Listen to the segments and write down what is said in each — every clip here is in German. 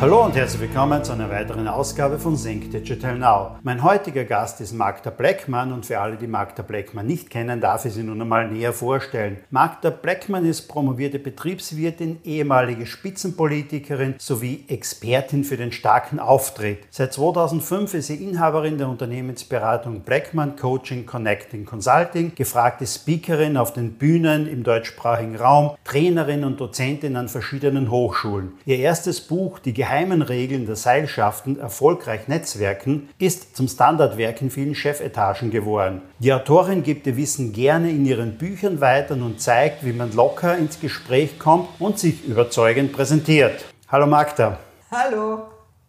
Hallo und herzlich willkommen zu einer weiteren Ausgabe von Think Digital Now. Mein heutiger Gast ist Magda Bleckmann und für alle, die Magda Bleckmann nicht kennen, darf ich sie nun einmal näher vorstellen. Magda Bleckmann ist promovierte Betriebswirtin, ehemalige Spitzenpolitikerin sowie Expertin für den starken Auftritt. Seit 2005 ist sie Inhaberin der Unternehmensberatung Bleckmann Coaching Connecting Consulting, gefragte Speakerin auf den Bühnen im deutschsprachigen Raum, Trainerin und Dozentin an verschiedenen Hochschulen. Ihr erstes Buch, Die geheimen Regeln der Seilschaften erfolgreich Netzwerken ist zum Standardwerk in vielen Chefetagen geworden. Die Autorin gibt ihr Wissen gerne in ihren Büchern weiter und zeigt, wie man locker ins Gespräch kommt und sich überzeugend präsentiert. Hallo Magda. Hallo.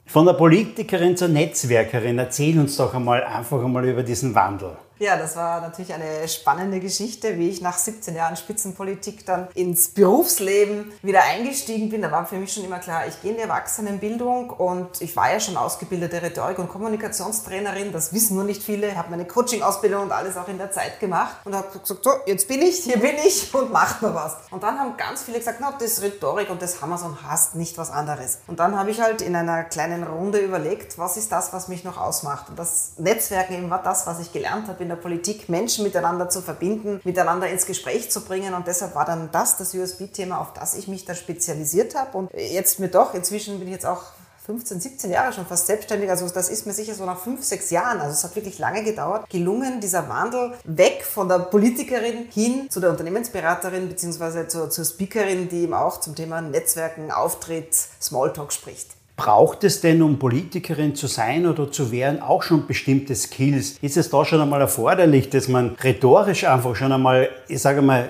Von der Politikerin zur Netzwerkerin, erzähl uns doch einmal einfach einmal über diesen Wandel. Ja, das war natürlich eine spannende Geschichte, wie ich nach 17 Jahren Spitzenpolitik dann ins Berufsleben wieder eingestiegen bin. Da war für mich schon immer klar, ich gehe in die Erwachsenenbildung und ich war ja schon ausgebildete Rhetorik- und Kommunikationstrainerin. Das wissen nur nicht viele. Ich habe meine Coaching-Ausbildung und alles auch in der Zeit gemacht und habe gesagt, so, jetzt bin ich, hier bin ich und macht mal was. Und dann haben ganz viele gesagt, na, das ist Rhetorik und das so und hast nicht was anderes. Und dann habe ich halt in einer kleinen Runde überlegt, was ist das, was mich noch ausmacht. Und das Netzwerken eben war das, was ich gelernt habe der Politik, Menschen miteinander zu verbinden, miteinander ins Gespräch zu bringen. Und deshalb war dann das das USB-Thema, auf das ich mich da spezialisiert habe. Und jetzt mir doch, inzwischen bin ich jetzt auch 15, 17 Jahre schon fast selbstständig. Also das ist mir sicher so nach fünf, sechs Jahren, also es hat wirklich lange gedauert, gelungen, dieser Wandel weg von der Politikerin hin zu der Unternehmensberaterin beziehungsweise zur, zur Speakerin, die eben auch zum Thema Netzwerken, Auftritt, Smalltalk spricht. Braucht es denn, um Politikerin zu sein oder zu werden, auch schon bestimmte Skills? Ist es da schon einmal erforderlich, dass man rhetorisch einfach schon einmal, ich sage mal,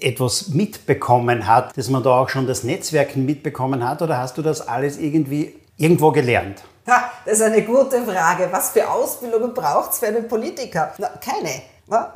etwas mitbekommen hat, dass man da auch schon das Netzwerken mitbekommen hat oder hast du das alles irgendwie irgendwo gelernt? Ha, das ist eine gute Frage. Was für Ausbildungen braucht es für einen Politiker? Na, keine.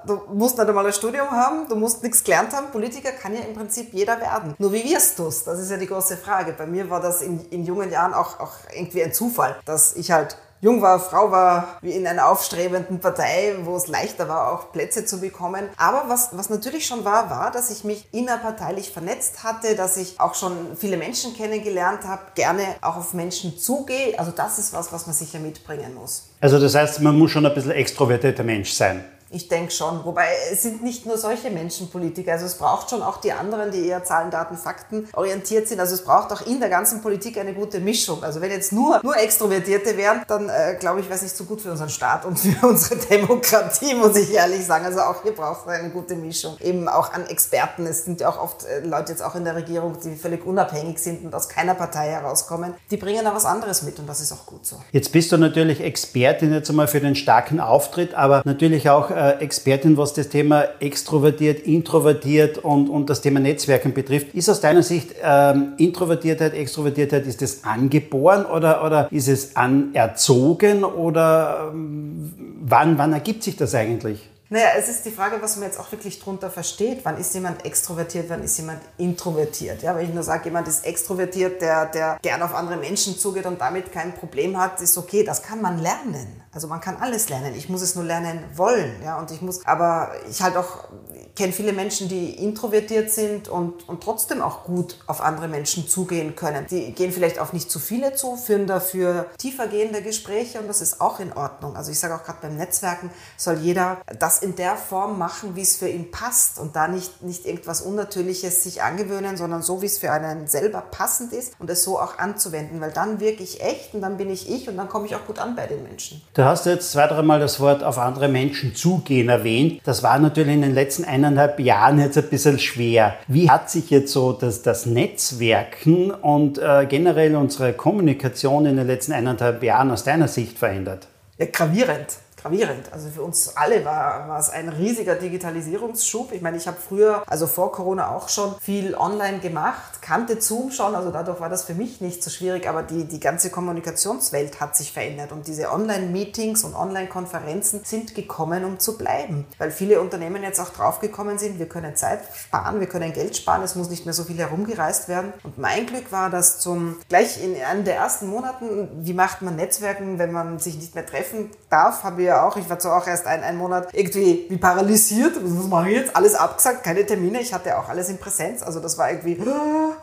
Du musst nicht einmal ein Studium haben, du musst nichts gelernt haben. Politiker kann ja im Prinzip jeder werden. Nur wie wirst du es? Das ist ja die große Frage. Bei mir war das in, in jungen Jahren auch, auch irgendwie ein Zufall, dass ich halt jung war, Frau war, wie in einer aufstrebenden Partei, wo es leichter war, auch Plätze zu bekommen. Aber was, was natürlich schon war, war, dass ich mich innerparteilich vernetzt hatte, dass ich auch schon viele Menschen kennengelernt habe, gerne auch auf Menschen zugehe. Also das ist was, was man sicher mitbringen muss. Also das heißt, man muss schon ein bisschen extrovertierter Mensch sein. Ich denke schon. Wobei es sind nicht nur solche Menschen Politiker. Also es braucht schon auch die anderen, die eher Zahlen, Daten, Fakten orientiert sind. Also es braucht auch in der ganzen Politik eine gute Mischung. Also wenn jetzt nur, nur Extrovertierte wären, dann äh, glaube ich, wäre es nicht so gut für unseren Staat und für unsere Demokratie, muss ich ehrlich sagen. Also auch hier braucht es eine gute Mischung. Eben auch an Experten. Es sind ja auch oft äh, Leute jetzt auch in der Regierung, die völlig unabhängig sind und aus keiner Partei herauskommen. Die bringen da was anderes mit und das ist auch gut so. Jetzt bist du natürlich Expertin jetzt einmal für den starken Auftritt, aber natürlich auch äh, äh, Expertin, was das Thema extrovertiert, introvertiert und, und das Thema Netzwerken betrifft. Ist aus deiner Sicht ähm, Introvertiertheit, Extrovertiertheit, ist das angeboren oder, oder ist es anerzogen oder ähm, wann, wann ergibt sich das eigentlich? Naja, es ist die Frage, was man jetzt auch wirklich drunter versteht. Wann ist jemand extrovertiert, wann ist jemand introvertiert? Ja, wenn ich nur sage, jemand ist extrovertiert, der, der gern auf andere Menschen zugeht und damit kein Problem hat, ist okay, das kann man lernen. Also man kann alles lernen. Ich muss es nur lernen wollen. Ja, und ich muss, aber ich halt auch kenne viele Menschen, die introvertiert sind und, und trotzdem auch gut auf andere Menschen zugehen können. Die gehen vielleicht auf nicht zu viele zu, führen dafür tiefergehende Gespräche und das ist auch in Ordnung. Also ich sage auch gerade beim Netzwerken soll jeder das in der Form machen, wie es für ihn passt und da nicht, nicht irgendwas Unnatürliches sich angewöhnen, sondern so, wie es für einen selber passend ist und es so auch anzuwenden, weil dann wirke ich echt und dann bin ich ich und dann komme ich auch gut an bei den Menschen. Da Du hast jetzt zwei, dreimal das Wort auf andere Menschen zugehen erwähnt. Das war natürlich in den letzten eineinhalb Jahren jetzt ein bisschen schwer. Wie hat sich jetzt so das, das Netzwerken und äh, generell unsere Kommunikation in den letzten eineinhalb Jahren aus deiner Sicht verändert? Ja, gravierend gravierend. Also für uns alle war, war es ein riesiger Digitalisierungsschub. Ich meine, ich habe früher, also vor Corona auch schon viel online gemacht, kannte Zoom schon, also dadurch war das für mich nicht so schwierig, aber die, die ganze Kommunikationswelt hat sich verändert und diese Online-Meetings und Online-Konferenzen sind gekommen, um zu bleiben. Weil viele Unternehmen jetzt auch draufgekommen sind, wir können Zeit sparen, wir können Geld sparen, es muss nicht mehr so viel herumgereist werden. Und mein Glück war, dass zum, gleich in einem der ersten Monaten, wie macht man Netzwerken, wenn man sich nicht mehr treffen darf, habe ich ja auch, ich war zwar auch erst ein, ein Monat irgendwie wie paralysiert, was mache ich jetzt? Alles abgesagt, keine Termine, ich hatte auch alles in Präsenz, also das war irgendwie,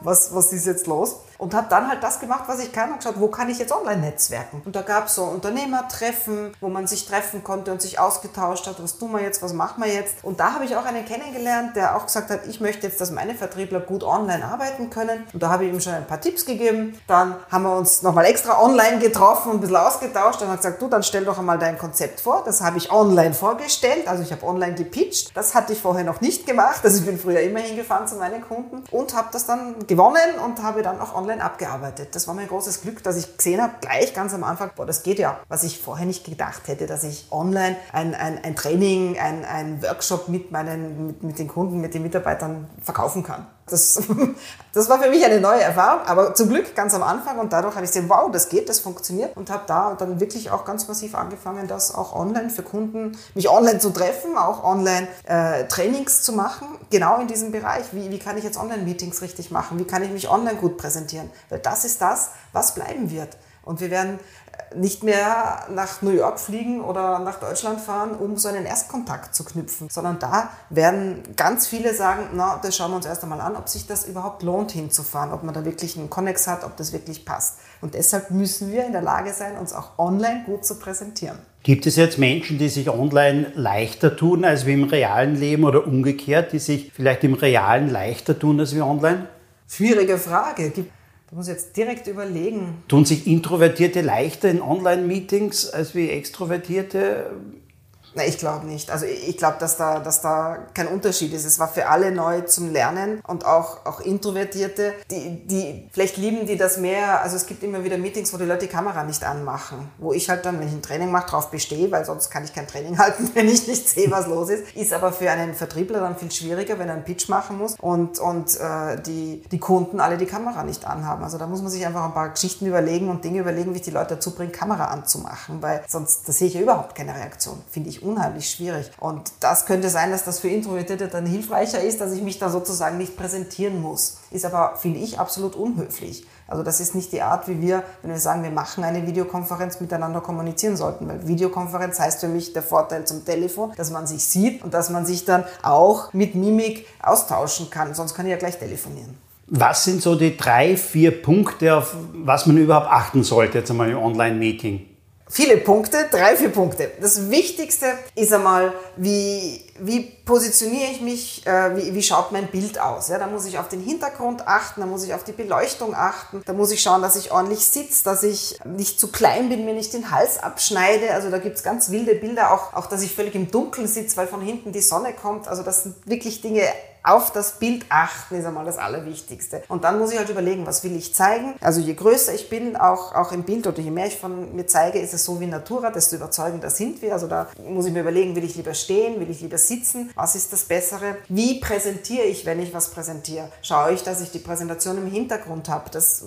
was, was ist jetzt los? Und habe dann halt das gemacht, was ich kann und geschaut, wo kann ich jetzt online netzwerken. Und da gab es so Unternehmertreffen, wo man sich treffen konnte und sich ausgetauscht hat, was tun wir jetzt, was machen wir jetzt. Und da habe ich auch einen kennengelernt, der auch gesagt hat, ich möchte jetzt, dass meine Vertriebler gut online arbeiten können. Und da habe ich ihm schon ein paar Tipps gegeben. Dann haben wir uns nochmal extra online getroffen und ein bisschen ausgetauscht. Dann hat gesagt, du, dann stell doch einmal dein Konzept vor. Das habe ich online vorgestellt. Also ich habe online gepitcht. Das hatte ich vorher noch nicht gemacht. Also ich bin früher immer hingefahren zu meinen Kunden und habe das dann gewonnen und habe dann auch online online abgearbeitet. Das war mein großes Glück, dass ich gesehen habe, gleich ganz am Anfang, boah, das geht ja, was ich vorher nicht gedacht hätte, dass ich online ein, ein, ein Training, ein, ein Workshop mit, meinen, mit, mit den Kunden, mit den Mitarbeitern verkaufen kann. Das, das war für mich eine neue Erfahrung, aber zum Glück ganz am Anfang und dadurch habe ich gesehen, wow, das geht, das funktioniert und habe da dann wirklich auch ganz massiv angefangen, das auch online für Kunden, mich online zu treffen, auch online äh, Trainings zu machen, genau in diesem Bereich. Wie, wie kann ich jetzt Online-Meetings richtig machen? Wie kann ich mich online gut präsentieren? Weil das ist das, was bleiben wird. Und wir werden nicht mehr nach New York fliegen oder nach Deutschland fahren, um so einen Erstkontakt zu knüpfen, sondern da werden ganz viele sagen, na, das schauen wir uns erst einmal an, ob sich das überhaupt lohnt hinzufahren, ob man da wirklich einen Connex hat, ob das wirklich passt. Und deshalb müssen wir in der Lage sein, uns auch online gut zu präsentieren. Gibt es jetzt Menschen, die sich online leichter tun als wie im realen Leben oder umgekehrt, die sich vielleicht im realen leichter tun als wie online? Schwierige Frage. Gibt Du musst jetzt direkt überlegen. Tun sich Introvertierte leichter in Online-Meetings als wie Extrovertierte? Na, ich glaube nicht. Also ich glaube, dass da, dass da kein Unterschied ist. Es war für alle neu zum Lernen und auch, auch Introvertierte, die, die, vielleicht lieben die das mehr. Also es gibt immer wieder Meetings, wo die Leute die Kamera nicht anmachen. Wo ich halt dann, wenn ich ein Training mache, drauf bestehe, weil sonst kann ich kein Training halten, wenn ich nicht sehe, was los ist. Ist aber für einen Vertriebler dann viel schwieriger, wenn er einen Pitch machen muss und, und äh, die, die Kunden alle die Kamera nicht anhaben. Also da muss man sich einfach ein paar Geschichten überlegen und Dinge überlegen, wie ich die Leute dazu bringe, Kamera anzumachen, weil sonst da sehe ich ja überhaupt keine Reaktion. Finde ich unheimlich schwierig. Und das könnte sein, dass das für Introvertierte dann hilfreicher ist, dass ich mich da sozusagen nicht präsentieren muss. Ist aber, finde ich, absolut unhöflich. Also das ist nicht die Art, wie wir, wenn wir sagen, wir machen eine Videokonferenz, miteinander kommunizieren sollten. Weil Videokonferenz heißt für mich der Vorteil zum Telefon, dass man sich sieht und dass man sich dann auch mit Mimik austauschen kann. Sonst kann ich ja gleich telefonieren. Was sind so die drei, vier Punkte, auf was man überhaupt achten sollte, jetzt einmal im Online-Meeting? Viele Punkte, drei, vier Punkte. Das Wichtigste ist einmal, wie, wie positioniere ich mich, äh, wie, wie schaut mein Bild aus. Ja, da muss ich auf den Hintergrund achten, da muss ich auf die Beleuchtung achten, da muss ich schauen, dass ich ordentlich sitze, dass ich nicht zu klein bin, mir nicht den Hals abschneide. Also da gibt's ganz wilde Bilder, auch, auch dass ich völlig im Dunkeln sitze, weil von hinten die Sonne kommt. Also das sind wirklich Dinge, auf das Bild achten ist einmal das Allerwichtigste. Und dann muss ich halt überlegen, was will ich zeigen. Also je größer ich bin, auch, auch im Bild oder je mehr ich von mir zeige, ist es so wie Natura, desto überzeugender sind wir. Also da muss ich mir überlegen, will ich lieber stehen, will ich lieber sitzen, was ist das Bessere? Wie präsentiere ich, wenn ich was präsentiere? Schaue ich, dass ich die Präsentation im Hintergrund habe. Das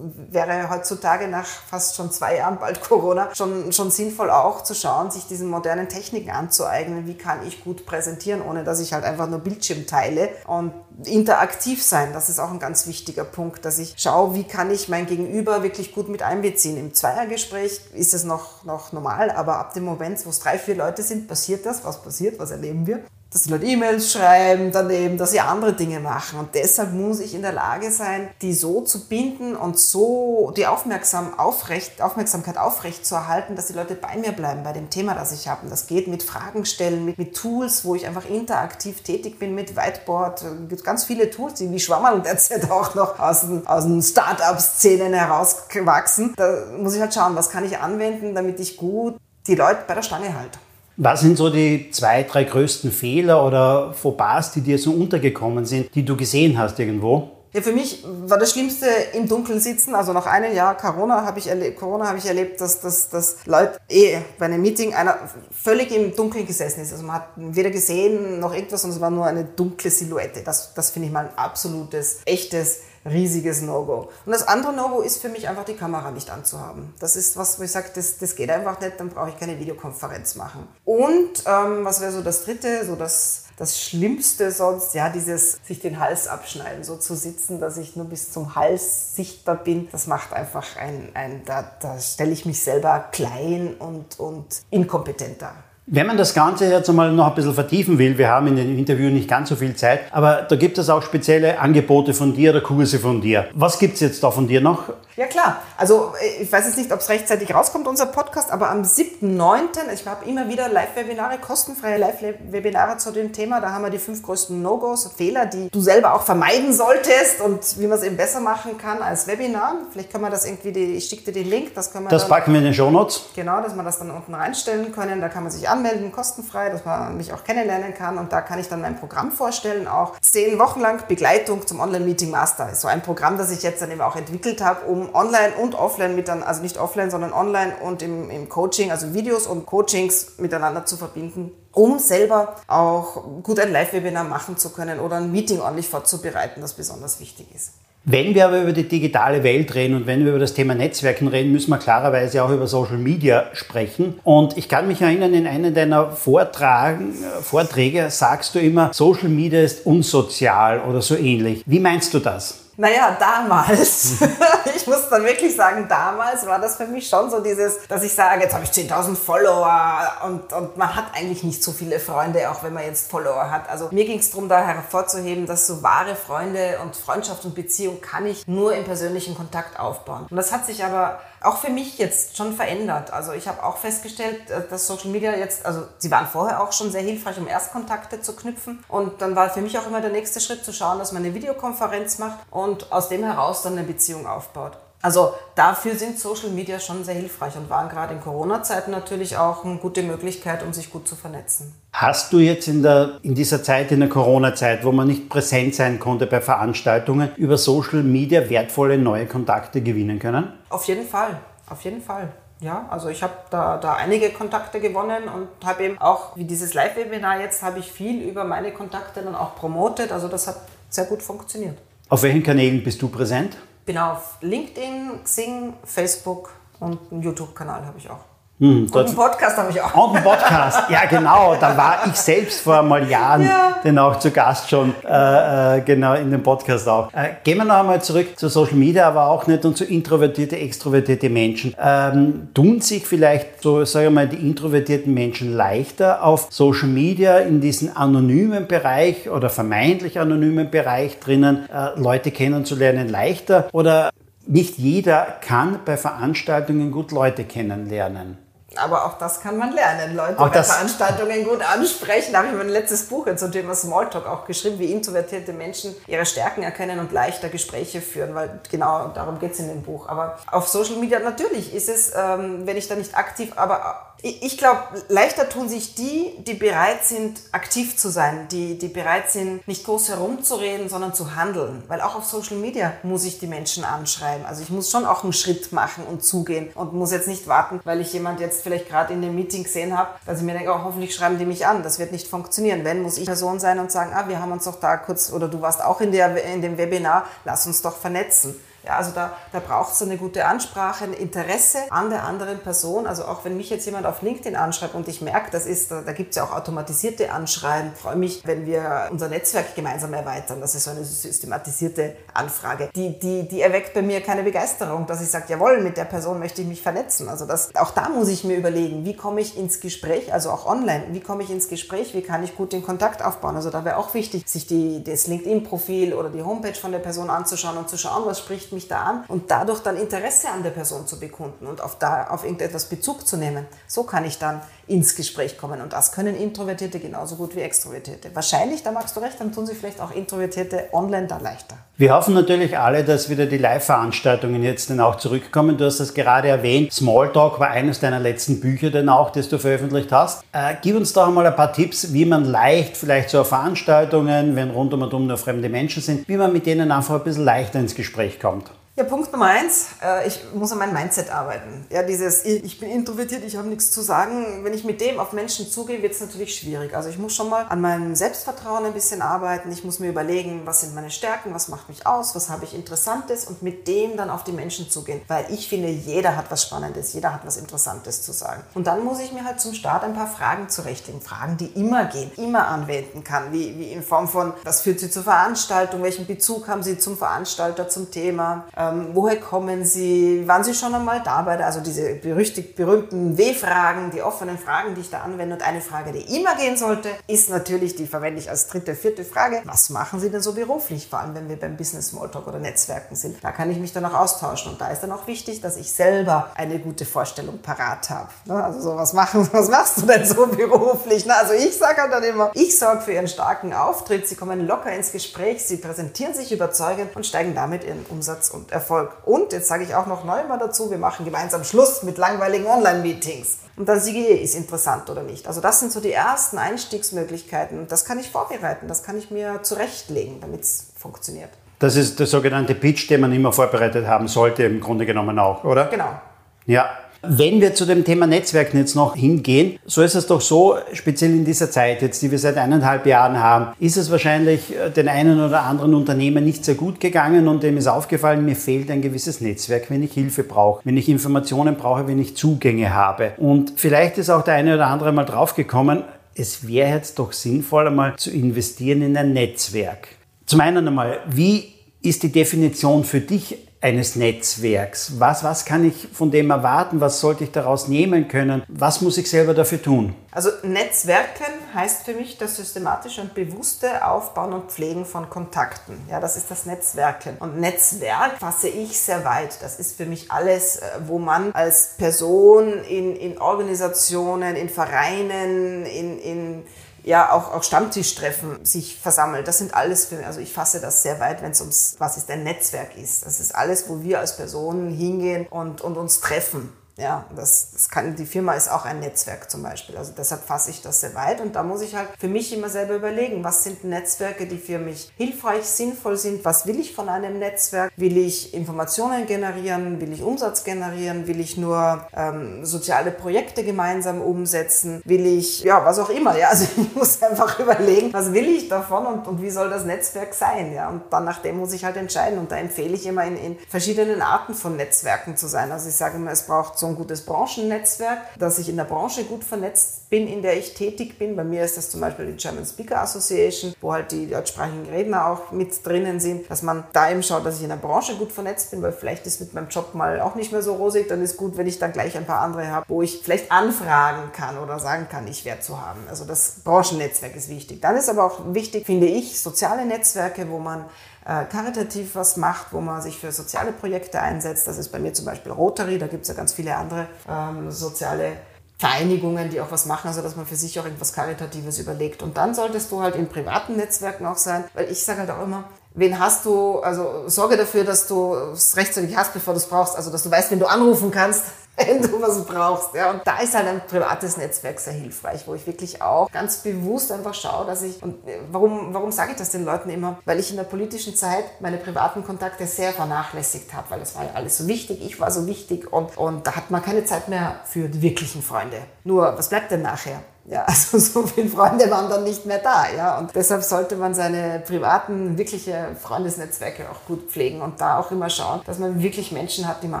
wäre heutzutage nach fast schon zwei Jahren bald Corona schon, schon sinnvoll auch zu schauen, sich diesen modernen Techniken anzueignen. Wie kann ich gut präsentieren, ohne dass ich halt einfach nur Bildschirm teile und interaktiv sein, das ist auch ein ganz wichtiger Punkt, dass ich schaue, wie kann ich mein Gegenüber wirklich gut mit einbeziehen. Im Zweiergespräch ist es noch, noch normal, aber ab dem Moment, wo es drei, vier Leute sind, passiert das. Was passiert? Was erleben wir? Dass die Leute E-Mails schreiben, daneben, dass sie andere Dinge machen. Und deshalb muss ich in der Lage sein, die so zu binden und so die Aufmerksam aufrecht, Aufmerksamkeit aufrecht zu erhalten, dass die Leute bei mir bleiben, bei dem Thema, das ich habe. Und das geht mit Fragen stellen, mit, mit Tools, wo ich einfach interaktiv tätig bin, mit Whiteboard. Es gibt ganz viele Tools, die wie Schwammerl derzeit auch noch aus den, aus den Start-up-Szenen herausgewachsen. Da muss ich halt schauen, was kann ich anwenden, damit ich gut die Leute bei der Stange halte. Was sind so die zwei, drei größten Fehler oder Fauxpas, die dir so untergekommen sind, die du gesehen hast irgendwo? Ja, für mich war das Schlimmste im Dunkeln sitzen. Also nach einem Jahr Corona habe ich, erlebt, Corona ich erlebt, dass, dass, dass Leute eh bei einem Meeting einer völlig im Dunkeln gesessen ist. Also man hat weder gesehen noch irgendwas und es war nur eine dunkle Silhouette. Das, das finde ich mal ein absolutes, echtes riesiges No-Go. Und das andere No-Go ist für mich einfach die Kamera nicht anzuhaben. Das ist was, wo ich sage, das, das geht einfach nicht, dann brauche ich keine Videokonferenz machen. Und ähm, was wäre so das dritte, so das das Schlimmste sonst, ja, dieses sich den Hals abschneiden, so zu sitzen, dass ich nur bis zum Hals sichtbar bin, das macht einfach ein, ein da, da stelle ich mich selber klein und, und inkompetent dar. Wenn man das Ganze jetzt einmal noch ein bisschen vertiefen will, wir haben in dem Interview nicht ganz so viel Zeit, aber da gibt es auch spezielle Angebote von dir oder Kurse von dir. Was gibt es jetzt da von dir noch? Ja klar, also äh, ich weiß jetzt nicht, ob es rechtzeitig rauskommt, unser Podcast, aber am 7.9., ich habe immer wieder Live-Webinare, kostenfreie Live-Webinare zu dem Thema. Da haben wir die fünf größten No-Gos, Fehler, die du selber auch vermeiden solltest und wie man es eben besser machen kann als Webinar. Vielleicht können wir das irgendwie, ich schicke dir den Link, das können wir Das dann, packen wir in den Show Notes. Genau, dass wir das dann unten reinstellen können. Da kann man sich anmelden, kostenfrei, dass man mich auch kennenlernen kann und da kann ich dann mein Programm vorstellen, auch zehn Wochen lang Begleitung zum Online-Meeting Master. So ein Programm, das ich jetzt dann eben auch entwickelt habe, um online und offline miteinander, also nicht offline, sondern online und im, im Coaching, also Videos und Coachings miteinander zu verbinden, um selber auch gut ein Live-Webinar machen zu können oder ein Meeting ordentlich vorzubereiten, das besonders wichtig ist. Wenn wir aber über die digitale Welt reden und wenn wir über das Thema Netzwerken reden, müssen wir klarerweise auch über Social Media sprechen. Und ich kann mich erinnern, in einem deiner Vortragen, Vorträge sagst du immer, Social Media ist unsozial oder so ähnlich. Wie meinst du das? Naja, damals, ich muss dann wirklich sagen, damals war das für mich schon so dieses, dass ich sage, jetzt habe ich 10.000 Follower und, und man hat eigentlich nicht so viele Freunde, auch wenn man jetzt Follower hat. Also mir ging es darum, da hervorzuheben, dass so wahre Freunde und Freundschaft und Beziehung kann ich nur im persönlichen Kontakt aufbauen. Und das hat sich aber auch für mich jetzt schon verändert. Also ich habe auch festgestellt, äh, dass Social Media jetzt, also sie waren vorher auch schon sehr hilfreich, um Erstkontakte zu knüpfen. Und dann war für mich auch immer der nächste Schritt zu schauen, dass man eine Videokonferenz macht und aus dem heraus dann eine Beziehung aufbaut. Also dafür sind Social Media schon sehr hilfreich und waren gerade in Corona-Zeiten natürlich auch eine gute Möglichkeit, um sich gut zu vernetzen. Hast du jetzt in, der, in dieser Zeit, in der Corona-Zeit, wo man nicht präsent sein konnte bei Veranstaltungen, über Social Media wertvolle neue Kontakte gewinnen können? Auf jeden Fall, auf jeden Fall. Ja, also ich habe da, da einige Kontakte gewonnen und habe eben auch, wie dieses Live-Webinar jetzt, habe ich viel über meine Kontakte dann auch promotet. Also das hat sehr gut funktioniert. Auf welchen Kanälen bist du präsent? Bin auf LinkedIn, Xing, Facebook und einen YouTube-Kanal habe ich auch. Hm, und einen Podcast habe ich auch. Und einen Podcast, ja genau. Da war ich selbst vor mal Jahren ja. denn auch zu Gast schon, äh, äh, genau in dem Podcast auch. Äh, gehen wir noch einmal zurück zu Social Media, aber auch nicht und zu introvertierte, extrovertierte Menschen. Ähm, tun sich vielleicht so, sage ich mal, die introvertierten Menschen leichter auf Social Media in diesen anonymen Bereich oder vermeintlich anonymen Bereich drinnen äh, Leute kennenzulernen leichter oder nicht jeder kann bei Veranstaltungen gut Leute kennenlernen. Aber auch das kann man lernen, Leute auch bei Veranstaltungen gut ansprechen. Da habe ich mein letztes Buch zum Thema Smalltalk auch geschrieben, wie introvertierte Menschen ihre Stärken erkennen und leichter Gespräche führen, weil genau darum geht es in dem Buch. Aber auf Social Media natürlich ist es, ähm, wenn ich da nicht aktiv, aber ich glaube, leichter tun sich die, die bereit sind, aktiv zu sein, die, die bereit sind, nicht groß herumzureden, sondern zu handeln. Weil auch auf Social Media muss ich die Menschen anschreiben. Also ich muss schon auch einen Schritt machen und zugehen und muss jetzt nicht warten, weil ich jemand jetzt vielleicht gerade in dem Meeting gesehen habe, dass ich mir denke, oh, hoffentlich schreiben die mich an. Das wird nicht funktionieren. Wenn, muss ich Person sein und sagen, ah, wir haben uns doch da kurz, oder du warst auch in, der, in dem Webinar, lass uns doch vernetzen. Ja, also da, da braucht es eine gute Ansprache, ein Interesse an der anderen Person. Also auch wenn mich jetzt jemand auf LinkedIn anschreibt und ich merke, das ist, da, da gibt es ja auch automatisierte Anschreiben. Ich freue mich, wenn wir unser Netzwerk gemeinsam erweitern. Das ist so eine systematisierte Anfrage. Die, die, die erweckt bei mir keine Begeisterung, dass ich sage, jawohl, mit der Person möchte ich mich vernetzen. Also das, auch da muss ich mir überlegen, wie komme ich ins Gespräch, also auch online, wie komme ich ins Gespräch, wie kann ich gut den Kontakt aufbauen. Also da wäre auch wichtig, sich die, das LinkedIn-Profil oder die Homepage von der Person anzuschauen und zu schauen, was spricht mich da an und dadurch dann Interesse an der Person zu bekunden und auf, da, auf irgendetwas Bezug zu nehmen. So kann ich dann ins Gespräch kommen und das können Introvertierte genauso gut wie Extrovertierte. Wahrscheinlich, da magst du recht, dann tun sich vielleicht auch Introvertierte online da leichter. Wir hoffen natürlich alle, dass wieder die Live-Veranstaltungen jetzt dann auch zurückkommen. Du hast das gerade erwähnt. Smalltalk war eines deiner letzten Bücher dann auch, das du veröffentlicht hast. Äh, gib uns doch einmal ein paar Tipps, wie man leicht vielleicht so auf Veranstaltungen, wenn rund um und um nur fremde Menschen sind, wie man mit denen einfach ein bisschen leichter ins Gespräch kommt. Ja, Punkt Nummer eins, äh, ich muss an meinem Mindset arbeiten. Ja, dieses, ich bin introvertiert, ich habe nichts zu sagen. Wenn ich mit dem auf Menschen zugehe, wird es natürlich schwierig. Also ich muss schon mal an meinem Selbstvertrauen ein bisschen arbeiten. Ich muss mir überlegen, was sind meine Stärken, was macht mich aus, was habe ich Interessantes und mit dem dann auf die Menschen zugehen. Weil ich finde, jeder hat was Spannendes, jeder hat was Interessantes zu sagen. Und dann muss ich mir halt zum Start ein paar Fragen zurechtlegen. Fragen, die immer gehen, immer anwenden kann. Wie, wie in Form von, was führt Sie zur Veranstaltung, welchen Bezug haben Sie zum Veranstalter, zum Thema ähm, woher kommen Sie? Waren Sie schon einmal da bei der, also diese berüchtigt berühmten W-Fragen, die offenen Fragen, die ich da anwende. Und eine Frage, die immer gehen sollte, ist natürlich, die verwende ich als dritte, vierte Frage. Was machen Sie denn so beruflich? Vor allem, wenn wir beim Business Smalltalk oder Netzwerken sind. Da kann ich mich dann auch austauschen. Und da ist dann auch wichtig, dass ich selber eine gute Vorstellung parat habe. Ne? Also so, was machen, was machst du denn so beruflich? Also ich sage halt dann immer, ich sorge für Ihren starken Auftritt. Sie kommen locker ins Gespräch, Sie präsentieren sich überzeugend und steigen damit Ihren Umsatz und Erfolg. Und jetzt sage ich auch noch neu mal dazu, wir machen gemeinsam Schluss mit langweiligen Online-Meetings. Und dann siege ich, ist interessant oder nicht. Also das sind so die ersten Einstiegsmöglichkeiten. Das kann ich vorbereiten, das kann ich mir zurechtlegen, damit es funktioniert. Das ist der sogenannte Pitch, den man immer vorbereitet haben sollte, im Grunde genommen auch, oder? Genau. Ja, wenn wir zu dem Thema Netzwerken jetzt noch hingehen, so ist es doch so, speziell in dieser Zeit jetzt, die wir seit eineinhalb Jahren haben, ist es wahrscheinlich äh, den einen oder anderen Unternehmen nicht sehr gut gegangen und dem ist aufgefallen, mir fehlt ein gewisses Netzwerk, wenn ich Hilfe brauche, wenn ich Informationen brauche, wenn ich Zugänge habe. Und vielleicht ist auch der eine oder andere mal draufgekommen, es wäre jetzt doch sinnvoll, einmal zu investieren in ein Netzwerk. Zum einen einmal, wie ist die Definition für dich eines Netzwerks? Was, was kann ich von dem erwarten? Was sollte ich daraus nehmen können? Was muss ich selber dafür tun? Also Netzwerken heißt für mich das systematische und bewusste Aufbauen und Pflegen von Kontakten. Ja, das ist das Netzwerken. Und Netzwerk fasse ich sehr weit. Das ist für mich alles, äh, wo man als Person in, in Organisationen, in Vereinen, in, in ja auch, auch Stammtischtreffen sich versammelt. Das sind alles für mich, also ich fasse das sehr weit, wenn es ums, was ist ein Netzwerk ist. Das ist alles, wo wir als Personen hingehen und, und uns treffen. Ja, das, das kann, die Firma ist auch ein Netzwerk zum Beispiel. Also deshalb fasse ich das sehr weit und da muss ich halt für mich immer selber überlegen, was sind Netzwerke, die für mich hilfreich, sinnvoll sind, was will ich von einem Netzwerk, will ich Informationen generieren, will ich Umsatz generieren, will ich nur ähm, soziale Projekte gemeinsam umsetzen, will ich, ja, was auch immer, ja, also ich muss einfach überlegen, was will ich davon und, und wie soll das Netzwerk sein, ja, und dann nach dem muss ich halt entscheiden und da empfehle ich immer in, in verschiedenen Arten von Netzwerken zu sein. Also ich sage immer, es braucht so ein gutes Branchennetzwerk, dass ich in der Branche gut vernetzt bin, in der ich tätig bin. Bei mir ist das zum Beispiel die German Speaker Association, wo halt die deutschsprachigen Redner auch mit drinnen sind, dass man da eben schaut, dass ich in der Branche gut vernetzt bin, weil vielleicht ist mit meinem Job mal auch nicht mehr so rosig, dann ist gut, wenn ich dann gleich ein paar andere habe, wo ich vielleicht anfragen kann oder sagen kann, ich wäre zu haben. Also das Branchennetzwerk ist wichtig. Dann ist aber auch wichtig, finde ich, soziale Netzwerke, wo man äh, karitativ was macht, wo man sich für soziale Projekte einsetzt. Das ist bei mir zum Beispiel Rotary, da gibt es ja ganz viele andere ähm, soziale Vereinigungen, die auch was machen, also dass man für sich auch irgendwas Karitatives überlegt. Und dann solltest du halt in privaten Netzwerken auch sein, weil ich sage halt auch immer, wen hast du, also sorge dafür, dass du es rechtzeitig hast, bevor du es brauchst, also dass du weißt, wen du anrufen kannst, wenn du was brauchst. Ja. Und da ist halt ein privates Netzwerk sehr hilfreich, wo ich wirklich auch ganz bewusst einfach schaue, dass ich, und warum, warum sage ich das den Leuten immer? Weil ich in der politischen Zeit meine privaten Kontakte sehr vernachlässigt habe, weil es war ja alles so wichtig, ich war so wichtig und, und da hat man keine Zeit mehr für die wirklichen Freunde. Nur, was bleibt denn nachher? Ja, also so viele Freunde waren dann nicht mehr da, ja. Und deshalb sollte man seine privaten, wirkliche Freundesnetzwerke auch gut pflegen und da auch immer schauen, dass man wirklich Menschen hat, die man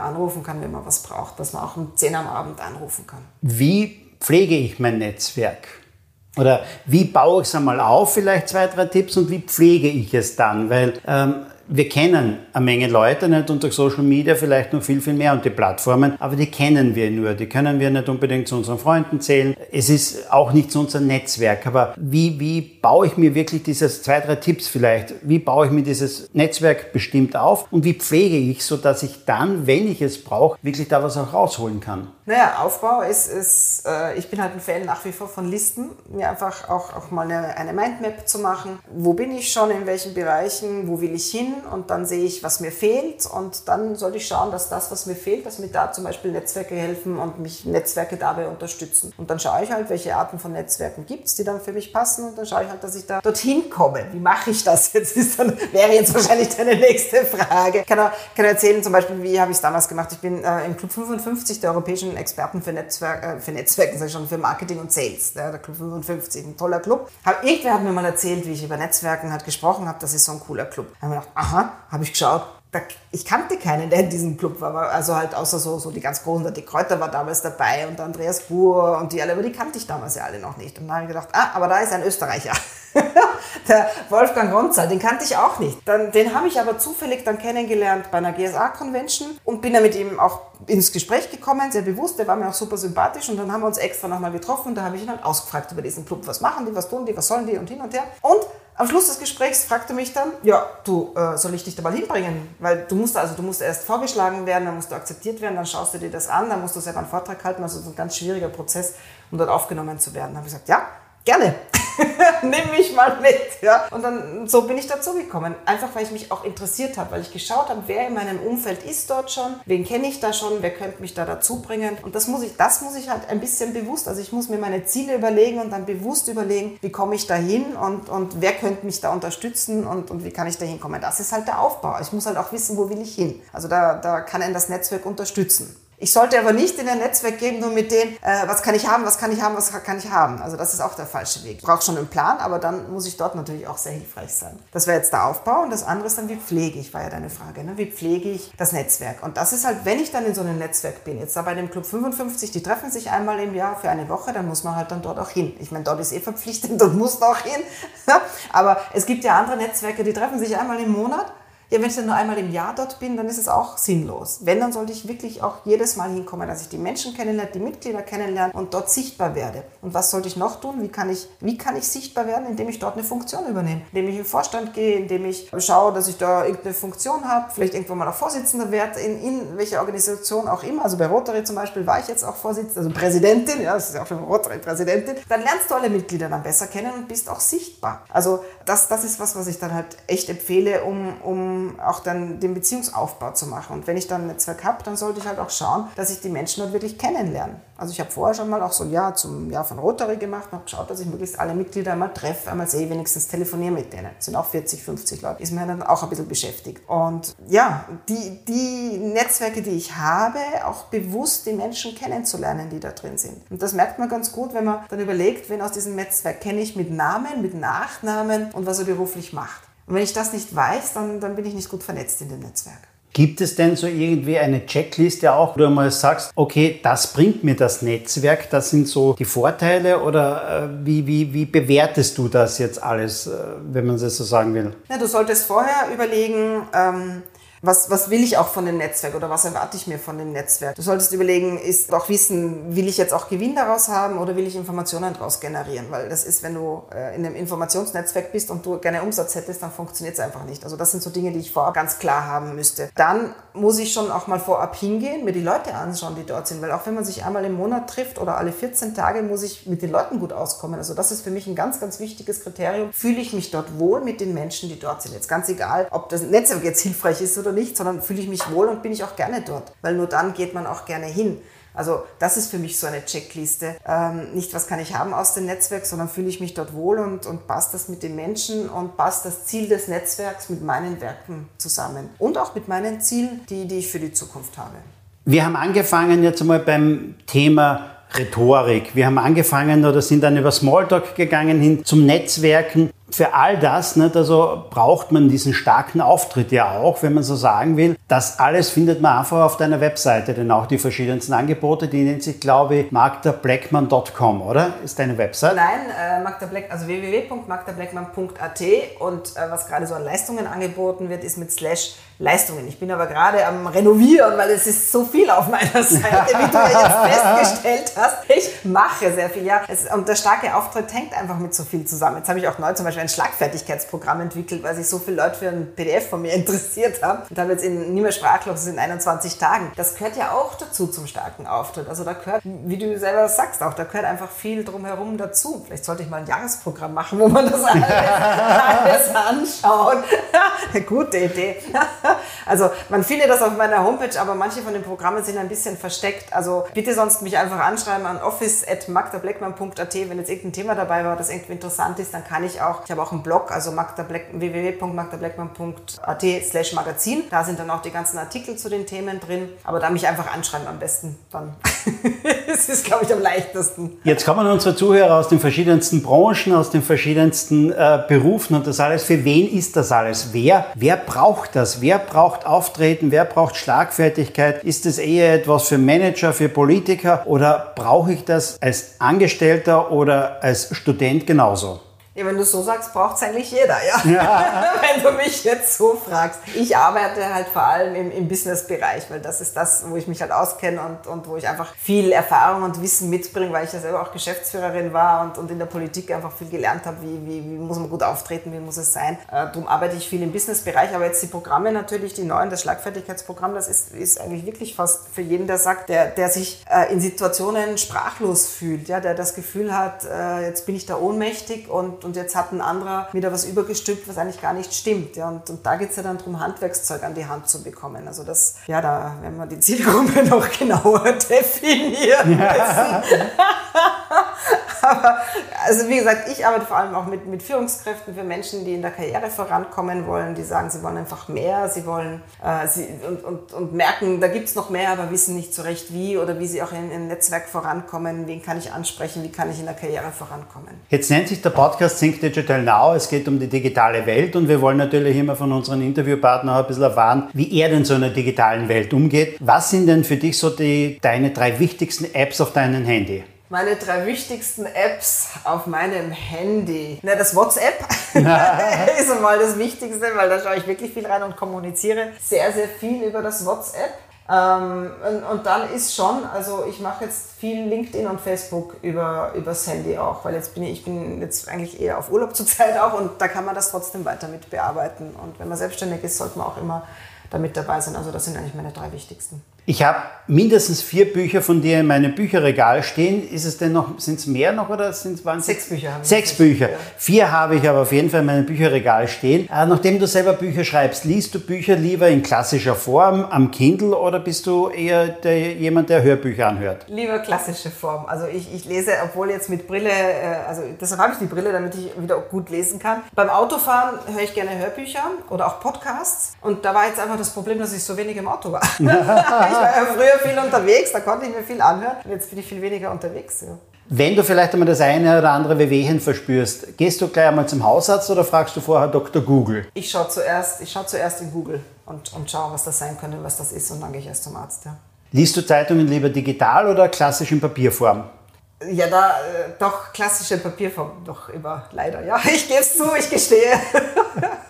anrufen kann, wenn man was braucht, dass man auch um 10 am Abend anrufen kann. Wie pflege ich mein Netzwerk? Oder wie baue ich es einmal auf? Vielleicht zwei, drei Tipps und wie pflege ich es dann? Weil ähm, wir kennen eine Menge Leute, nicht und durch Social Media vielleicht noch viel, viel mehr und die Plattformen, aber die kennen wir nur. Die können wir nicht unbedingt zu unseren Freunden zählen. Es ist auch nicht zu unserem Netzwerk. Aber wie, wie baue ich mir wirklich dieses, zwei, drei Tipps vielleicht, wie baue ich mir dieses Netzwerk bestimmt auf und wie pflege ich, so dass ich dann, wenn ich es brauche, wirklich da was auch rausholen kann? Naja, Aufbau ist, ist äh, ich bin halt ein Fan nach wie vor von Listen, mir einfach auch, auch mal eine, eine Mindmap zu machen. Wo bin ich schon, in welchen Bereichen, wo will ich hin und dann sehe ich, was mir fehlt und dann sollte ich schauen, dass das, was mir fehlt, dass mir da zum Beispiel Netzwerke helfen und mich Netzwerke dabei unterstützen. Und dann schaue ich halt, welche Arten von Netzwerken gibt es, die dann für mich passen und dann schaue ich halt, dass ich da dorthin komme. Wie mache ich das jetzt? Ist dann, wäre jetzt wahrscheinlich deine nächste Frage. Ich kann, kann erzählen zum Beispiel, wie habe ich es damals gemacht. Ich bin äh, im Club 55 der europäischen Experten für, Netzwerk, äh, für Netzwerken, sag ich schon, für Marketing und Sales. Ja, der Club 55, ein toller Club. Hab, irgendwer hat mir mal erzählt, wie ich über Netzwerken hat gesprochen habe, das ist so ein cooler Club. Da habe ich gedacht, aha, habe ich geschaut, ich kannte keinen, der in diesem Club war, also halt außer so, so die ganz großen, der Kräuter war damals dabei und Andreas Buhr und die alle, aber die kannte ich damals ja alle noch nicht. Und dann habe ich gedacht, ah, aber da ist ein Österreicher. der Wolfgang Gonzal, den kannte ich auch nicht. Dann, den habe ich aber zufällig dann kennengelernt bei einer GSA-Convention und bin dann mit ihm auch ins Gespräch gekommen, sehr bewusst, der war mir auch super sympathisch und dann haben wir uns extra nochmal getroffen und da habe ich ihn halt ausgefragt über diesen Club, was machen die, was tun die, was sollen die und hin und her. Und am Schluss des Gesprächs fragte mich dann, ja, du, äh, soll ich dich da mal hinbringen? Weil du musst also, du musst erst vorgeschlagen werden, dann musst du akzeptiert werden, dann schaust du dir das an, dann musst du selber einen Vortrag halten, also so ein ganz schwieriger Prozess, um dort aufgenommen zu werden. Dann habe ich gesagt, ja, gerne. Nimm mich mal mit. Ja? Und dann so bin ich dazu gekommen. Einfach weil ich mich auch interessiert habe, weil ich geschaut habe, wer in meinem Umfeld ist dort schon, wen kenne ich da schon, wer könnte mich da dazu bringen. Und das muss ich, das muss ich halt ein bisschen bewusst. Also ich muss mir meine Ziele überlegen und dann bewusst überlegen, wie komme ich da hin und, und wer könnte mich da unterstützen und, und wie kann ich da hinkommen. Das ist halt der Aufbau. Ich muss halt auch wissen, wo will ich hin. Also da, da kann ein das Netzwerk unterstützen. Ich sollte aber nicht in ein Netzwerk geben, nur mit denen, äh, was kann ich haben, was kann ich haben, was kann ich haben. Also das ist auch der falsche Weg. Ich brauche schon einen Plan, aber dann muss ich dort natürlich auch sehr hilfreich sein. Das wäre jetzt der Aufbau und das andere ist dann, wie pflege ich, war ja deine Frage. Ne? Wie pflege ich das Netzwerk? Und das ist halt, wenn ich dann in so einem Netzwerk bin, jetzt da bei dem Club 55, die treffen sich einmal im Jahr für eine Woche, dann muss man halt dann dort auch hin. Ich meine, dort ist eh verpflichtend und muss da auch hin. aber es gibt ja andere Netzwerke, die treffen sich einmal im Monat ja, wenn ich dann nur einmal im Jahr dort bin, dann ist es auch sinnlos. Wenn, dann sollte ich wirklich auch jedes Mal hinkommen, dass ich die Menschen kennenlerne, die Mitglieder kennenlerne und dort sichtbar werde. Und was sollte ich noch tun? Wie kann ich, wie kann ich sichtbar werden? Indem ich dort eine Funktion übernehme. Indem ich im Vorstand gehe, indem ich schaue, dass ich da irgendeine Funktion habe, vielleicht irgendwann mal auch Vorsitzender werde, in, in welcher Organisation auch immer. Also bei Rotary zum Beispiel war ich jetzt auch Vorsitzende, also Präsidentin, ja, das ist ja auch schon Rotary Präsidentin. Dann lernst du alle Mitglieder dann besser kennen und bist auch sichtbar. Also das, das ist was, was ich dann halt echt empfehle, um, um auch dann den Beziehungsaufbau zu machen. Und wenn ich dann ein Netzwerk habe, dann sollte ich halt auch schauen, dass ich die Menschen dort wirklich kennenlerne. Also ich habe vorher schon mal auch so ein Jahr zum Jahr von Rotary gemacht und habe geschaut, dass ich möglichst alle Mitglieder einmal treffe, einmal sehe, wenigstens telefoniere mit denen. Das sind auch 40, 50 Leute. Ist mir dann auch ein bisschen beschäftigt. Und ja, die, die Netzwerke, die ich habe, auch bewusst die Menschen kennenzulernen, die da drin sind. Und das merkt man ganz gut, wenn man dann überlegt, wen aus diesem Netzwerk kenne ich mit Namen, mit Nachnamen und was er beruflich macht. Und wenn ich das nicht weiß, dann, dann bin ich nicht gut vernetzt in dem Netzwerk. Gibt es denn so irgendwie eine Checkliste auch, wo du mal sagst, okay, das bringt mir das Netzwerk, das sind so die Vorteile oder äh, wie, wie, wie bewertest du das jetzt alles, äh, wenn man es so sagen will? Ja, du solltest vorher überlegen, ähm, was, was will ich auch von dem Netzwerk oder was erwarte ich mir von dem Netzwerk? Du solltest überlegen, ist auch wissen, will ich jetzt auch Gewinn daraus haben oder will ich Informationen daraus generieren? Weil das ist, wenn du äh, in einem Informationsnetzwerk bist und du gerne Umsatz hättest, dann funktioniert es einfach nicht. Also das sind so Dinge, die ich vorab ganz klar haben müsste. Dann muss ich schon auch mal vorab hingehen, mir die Leute anschauen, die dort sind. Weil auch wenn man sich einmal im Monat trifft oder alle 14 Tage, muss ich mit den Leuten gut auskommen. Also das ist für mich ein ganz, ganz wichtiges Kriterium. Fühle ich mich dort wohl mit den Menschen, die dort sind? Jetzt ganz egal, ob das Netzwerk jetzt hilfreich ist oder nicht, sondern fühle ich mich wohl und bin ich auch gerne dort, weil nur dann geht man auch gerne hin. Also das ist für mich so eine Checkliste. Ähm, nicht, was kann ich haben aus dem Netzwerk, sondern fühle ich mich dort wohl und, und passt das mit den Menschen und passt das Ziel des Netzwerks mit meinen Werken zusammen. Und auch mit meinen Zielen, die, die ich für die Zukunft habe. Wir haben angefangen jetzt einmal beim Thema Rhetorik. Wir haben angefangen oder sind dann über Smalltalk gegangen hin zum Netzwerken für all das, nicht, also braucht man diesen starken Auftritt ja auch, wenn man so sagen will. Das alles findet man einfach auf deiner Webseite, denn auch die verschiedensten Angebote, die nennt sich, glaube ich, magdablackman.com, oder? Ist deine Website? Nein, äh, Magda Black, also www.magdablackman.at und äh, was gerade so an Leistungen angeboten wird, ist mit Slash Leistungen. Ich bin aber gerade am Renovieren, weil es ist so viel auf meiner Seite, wie du ja jetzt festgestellt hast. Ich mache sehr viel, ja. Es, und der starke Auftritt hängt einfach mit so viel zusammen. Jetzt habe ich auch neu zum Beispiel ein Schlagfertigkeitsprogramm entwickelt, weil sich so viele Leute für ein PDF von mir interessiert haben und habe jetzt in nie mehr Sprachlos in 21 Tagen. Das gehört ja auch dazu zum starken Auftritt. Also da gehört, wie du selber sagst, auch da gehört einfach viel drumherum dazu. Vielleicht sollte ich mal ein Jahresprogramm machen, wo man das alles, alles anschaut. Eine gute Idee. Also man findet das auf meiner Homepage, aber manche von den Programmen sind ein bisschen versteckt. Also bitte sonst mich einfach anschreiben an office.magdableckmann.at, wenn jetzt irgendein Thema dabei war, das irgendwie interessant ist, dann kann ich auch, ich habe auch einen Blog, also www.magdableckmann.at slash Magazin. Da sind dann auch die ganzen Artikel zu den Themen drin. Aber da mich einfach anschreiben am besten. Dann es ist, glaube ich, am leichtesten. Jetzt kommen unsere Zuhörer aus den verschiedensten Branchen, aus den verschiedensten äh, Berufen und das alles. Für wen ist das alles? Wer, wer braucht das? Wer braucht Auftreten? Wer braucht Schlagfertigkeit? Ist es eher etwas für Manager, für Politiker oder brauche ich das als Angestellter oder als Student genauso? Ja, wenn du so sagst, braucht es eigentlich jeder, ja. ja. wenn du mich jetzt so fragst. Ich arbeite halt vor allem im, im Business-Bereich, weil das ist das, wo ich mich halt auskenne und, und wo ich einfach viel Erfahrung und Wissen mitbringe, weil ich ja selber auch Geschäftsführerin war und, und in der Politik einfach viel gelernt habe, wie, wie, wie muss man gut auftreten, wie muss es sein. Äh, darum arbeite ich viel im Business-Bereich, aber jetzt die Programme natürlich, die neuen, das Schlagfertigkeitsprogramm, das ist, ist eigentlich wirklich fast für jeden, der sagt, der, der sich äh, in Situationen sprachlos fühlt, ja, der das Gefühl hat, äh, jetzt bin ich da ohnmächtig und und jetzt hat ein anderer wieder was übergestülpt, was eigentlich gar nicht stimmt. Ja, und, und da geht es ja dann darum, Handwerkszeug an die Hand zu bekommen. Also das, ja, da werden wir die Zielgruppe noch genauer definieren ja. Aber also wie gesagt, ich arbeite vor allem auch mit, mit Führungskräften für Menschen, die in der Karriere vorankommen wollen, die sagen, sie wollen einfach mehr, sie wollen äh, sie, und, und, und merken, da gibt es noch mehr, aber wissen nicht so recht wie oder wie sie auch in, im Netzwerk vorankommen, wen kann ich ansprechen, wie kann ich in der Karriere vorankommen. Jetzt nennt sich der Podcast Think Digital Now, es geht um die digitale Welt und wir wollen natürlich immer von unseren Interviewpartnern ein bisschen erfahren, wie er denn so in der digitalen Welt umgeht. Was sind denn für dich so die, deine drei wichtigsten Apps auf deinem Handy? Meine drei wichtigsten Apps auf meinem Handy. Na, das WhatsApp ist einmal das Wichtigste, weil da schaue ich wirklich viel rein und kommuniziere sehr, sehr viel über das WhatsApp. Ähm, und, und, dann ist schon, also ich mache jetzt viel LinkedIn und Facebook über übers Handy auch, weil jetzt bin ich, ich bin jetzt eigentlich eher auf Urlaub zurzeit auch und da kann man das trotzdem weiter mit bearbeiten. Und wenn man selbstständig ist, sollte man auch immer damit dabei sein. Also das sind eigentlich meine drei wichtigsten. Ich habe mindestens vier Bücher von dir in meinem Bücherregal stehen. Ist es denn noch, sind es mehr noch oder sind es Sechs Bücher haben Sechs Bücher. Ja. Vier habe ich aber auf jeden Fall in meinem Bücherregal stehen. Äh, nachdem du selber Bücher schreibst, liest du Bücher lieber in klassischer Form am Kindle oder bist du eher der, jemand, der Hörbücher anhört? Lieber klassische Form. Also ich, ich lese, obwohl jetzt mit Brille, äh, also deshalb habe ich die Brille, damit ich wieder gut lesen kann. Beim Autofahren höre ich gerne Hörbücher oder auch Podcasts. Und da war jetzt einfach das Problem, dass ich so wenig im Auto war. ich war ja früher viel unterwegs, da konnte ich mir viel anhören. Jetzt bin ich viel weniger unterwegs. Ja. Wenn du vielleicht einmal das eine oder andere Wehwehchen verspürst, gehst du gleich einmal zum Hausarzt oder fragst du vorher Dr. Google? Ich schaue zuerst, ich schaue zuerst in Google und, und schaue, was das sein könnte, was das ist und dann gehe ich erst zum Arzt. Ja. Liest du Zeitungen lieber digital oder klassisch in Papierform? Ja, da äh, doch klassische Papierform, doch immer leider. Ja, ich gebe es zu, ich gestehe.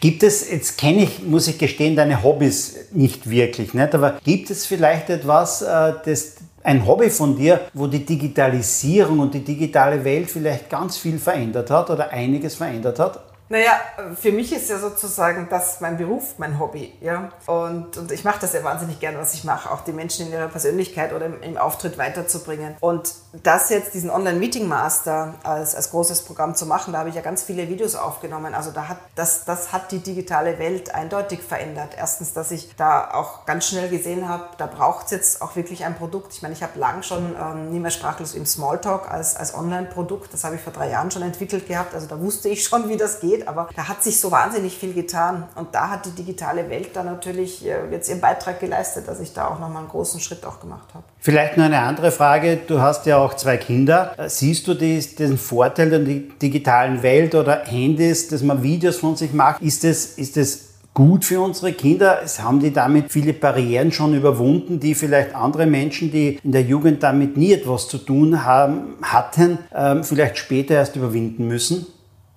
Gibt es, jetzt kenne ich, muss ich gestehen, deine Hobbys nicht wirklich, nicht? aber gibt es vielleicht etwas, äh, das, ein Hobby von dir, wo die Digitalisierung und die digitale Welt vielleicht ganz viel verändert hat oder einiges verändert hat? Naja, für mich ist ja sozusagen das mein Beruf, mein Hobby. Ja? Und, und ich mache das ja wahnsinnig gern, was ich mache, auch die Menschen in ihrer Persönlichkeit oder im, im Auftritt weiterzubringen. Und das jetzt, diesen Online-Meeting-Master als, als großes Programm zu machen, da habe ich ja ganz viele Videos aufgenommen. Also da hat, das, das hat die digitale Welt eindeutig verändert. Erstens, dass ich da auch ganz schnell gesehen habe, da braucht es jetzt auch wirklich ein Produkt. Ich meine, ich habe lang schon ähm, nie mehr sprachlos im Smalltalk als, als Online-Produkt. Das habe ich vor drei Jahren schon entwickelt gehabt. Also da wusste ich schon, wie das geht geht, aber da hat sich so wahnsinnig viel getan. Und da hat die digitale Welt dann natürlich äh, jetzt ihren Beitrag geleistet, dass ich da auch nochmal einen großen Schritt auch gemacht habe. Vielleicht noch eine andere Frage. Du hast ja auch zwei Kinder. Siehst du die, den Vorteil der digitalen Welt oder Handys, dass man Videos von sich macht? Ist es, ist gut für unsere Kinder? Haben die damit viele Barrieren schon überwunden, die vielleicht andere Menschen, die in der Jugend damit nie etwas zu tun haben, hatten, ähm, vielleicht später erst überwinden müssen?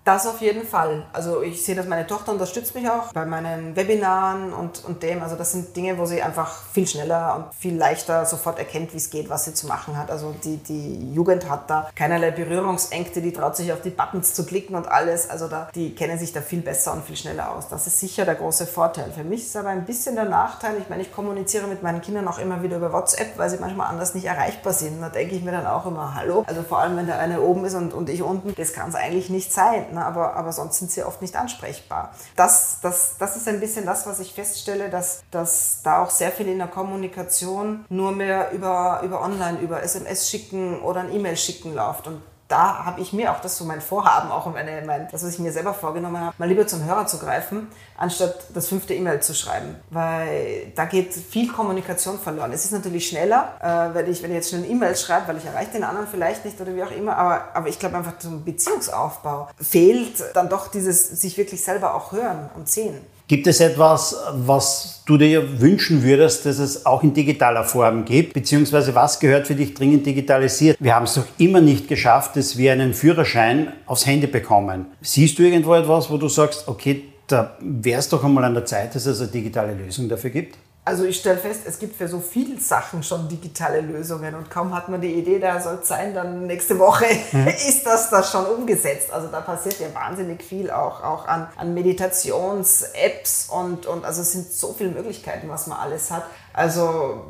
Das auf jeden Fall. Also ich sehe, dass meine Tochter unterstützt mich auch bei meinen Webinaren und, und dem. Also das sind Dinge, wo sie einfach viel schneller und viel leichter sofort erkennt, wie es geht, was sie zu machen hat. Also die, die Jugend hat da keinerlei Berührungsängste, die traut sich auf die Buttons zu klicken und alles. Also da, die kennen sich da viel besser und viel schneller aus. Das ist sicher der große Vorteil. Für mich ist aber ein bisschen der Nachteil. Ich meine, ich kommuniziere mit meinen Kindern auch immer wieder über WhatsApp, weil sie manchmal anders nicht erreichbar sind. Da denke ich mir dann auch immer, hallo. Also vor allem, wenn der eine oben ist und, und ich unten, das kann es eigentlich nicht sein ne? aber, aber sonst sind sie oft nicht ansprechbar. Das, das, das ist ein bisschen das, was ich feststelle, dass, dass da auch sehr viel in der Kommunikation nur mehr über, über Online, über SMS schicken oder ein E-Mail schicken läuft. Und da habe ich mir auch das so mein Vorhaben, auch meine, mein, das, was ich mir selber vorgenommen habe, mal lieber zum Hörer zu greifen, anstatt das fünfte E-Mail zu schreiben. Weil da geht viel Kommunikation verloren. Es ist natürlich schneller, äh, wenn, ich, wenn ich jetzt schnell E-Mail schreibe, weil ich erreiche den anderen vielleicht nicht oder wie auch immer, aber, aber ich glaube einfach zum Beziehungsaufbau fehlt dann doch dieses sich wirklich selber auch hören und sehen. Gibt es etwas, was du dir wünschen würdest, dass es auch in digitaler Form gibt? Beziehungsweise was gehört für dich dringend digitalisiert? Wir haben es doch immer nicht geschafft, dass wir einen Führerschein aufs Handy bekommen. Siehst du irgendwo etwas, wo du sagst, okay, da wäre es doch einmal an der Zeit, dass es eine digitale Lösung dafür gibt? Also ich stelle fest, es gibt für so viele Sachen schon digitale Lösungen und kaum hat man die Idee, da soll es sein, dann nächste Woche mhm. ist das, das schon umgesetzt. Also da passiert ja wahnsinnig viel auch, auch an, an Meditations-Apps und, und also es sind so viele Möglichkeiten, was man alles hat. Also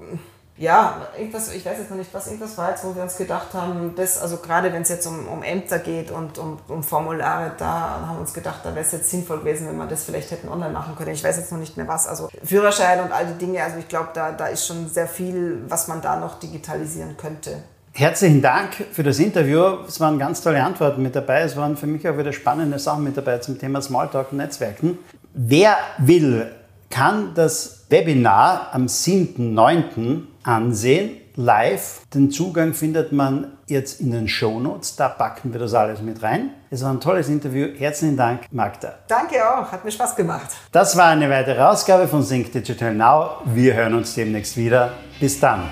ja, irgendwas, ich weiß jetzt noch nicht, was irgendwas war jetzt, wo wir uns gedacht haben, das, also gerade wenn es jetzt um, um Ämter geht und um, um Formulare, da haben wir uns gedacht, da wäre es jetzt sinnvoll gewesen, wenn wir das vielleicht hätten online machen können. Ich weiß jetzt noch nicht mehr was. Also Führerschein und all die Dinge, also ich glaube, da, da ist schon sehr viel, was man da noch digitalisieren könnte. Herzlichen Dank für das Interview. Es waren ganz tolle Antworten mit dabei. Es waren für mich auch wieder spannende Sachen mit dabei zum Thema Smalltalk und Netzwerken. Wer will, kann das Webinar am 7.9 ansehen, live. Den Zugang findet man jetzt in den Shownotes, da packen wir das alles mit rein. Es war ein tolles Interview. Herzlichen Dank, Magda. Danke auch, hat mir Spaß gemacht. Das war eine weitere Ausgabe von Sync Digital Now. Wir hören uns demnächst wieder. Bis dann.